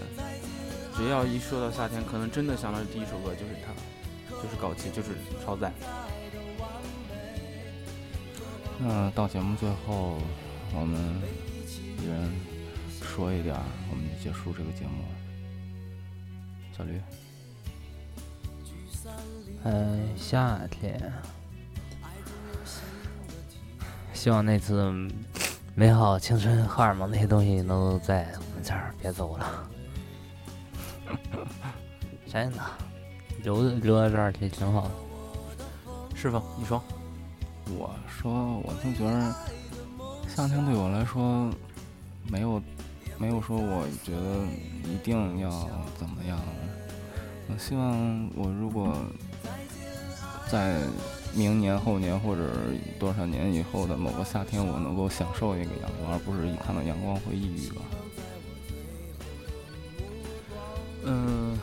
只要一说到夏天，可能真的想到的第一首歌就是他，就是搞基，就是超载。那到节目最后，我们一人说一点，我们就结束这个节目了。小驴，哎，夏天，希望那次美好青春荷尔蒙那些东西都在我们这儿别走了。真的，留留在这儿也挺好的。是吧？你说，我说，我就觉得夏天对我来说，没有没有说我觉得一定要怎么样。我希望我如果在明年、后年或者多少年以后的某个夏天，我能够享受一个阳光，而不是一看到阳光会抑郁吧。嗯，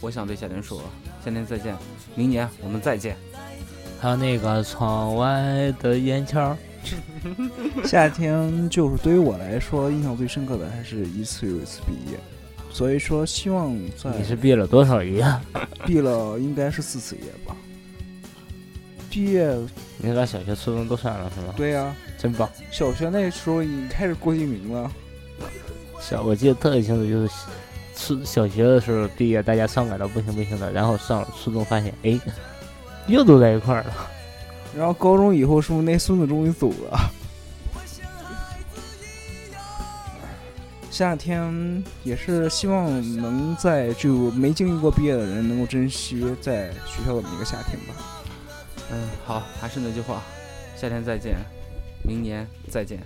我想对夏天说，夏天再见，明年我们再见。还有那个窗外的烟桥，夏天就是对于我来说印象最深刻的还是一次又一次毕业，所以说希望在你是毕业了多少业？毕了应该是四次业吧。毕业，你是把小学、初中都算了是吗？对呀、真棒。小学那时候已经开始郭敬明了，小我记得特别清楚，就是初小学的时候毕业，大家伤感到不行不行的，然后上了初中发现，哎，又都在一块儿了。然后高中以后是不是那孙子终于走了？夏天也是希望能在就没经历过毕业的人能够珍惜在学校的每一个夏天吧。嗯，好，还是那句话，夏天再见，明年再见。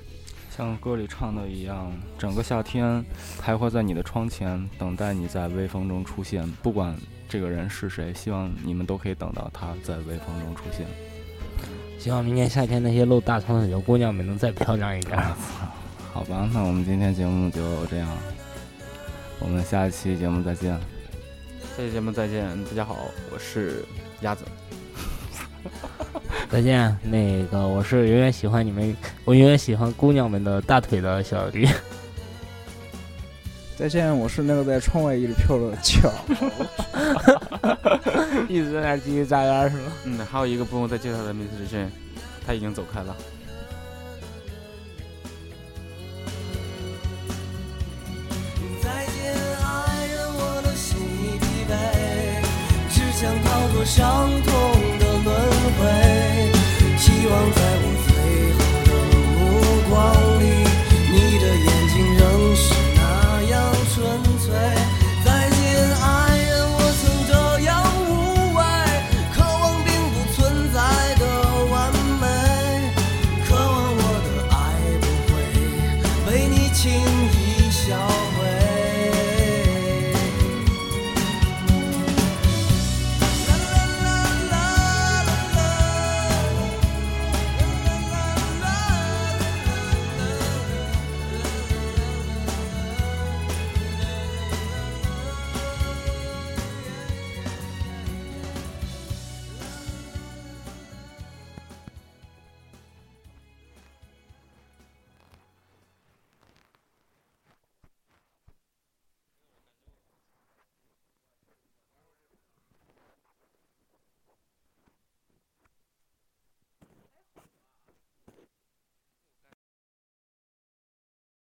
像歌里唱的一样，整个夏天徘徊在你的窗前，等待你在微风中出现。不管这个人是谁，希望你们都可以等到他在微风中出现。希望明年夏天那些露大窗的小姑娘们能再漂亮一点。好吧，那我们今天节目就这样，我们下一期节目再见。下期节目再见，大家好，我是鸭子。再见，那个我是永远喜欢你们，我永远喜欢姑娘们的大腿的小驴。再见，我是那个在窗外一直飘的翘。一直在那儿叽叽喳喳是吗？嗯，还有一个不用再介绍的 Mr. Jane，他已经走开了。再见，爱人，我的心已疲惫，只想逃脱伤痛的轮回。希望在我最后的目光。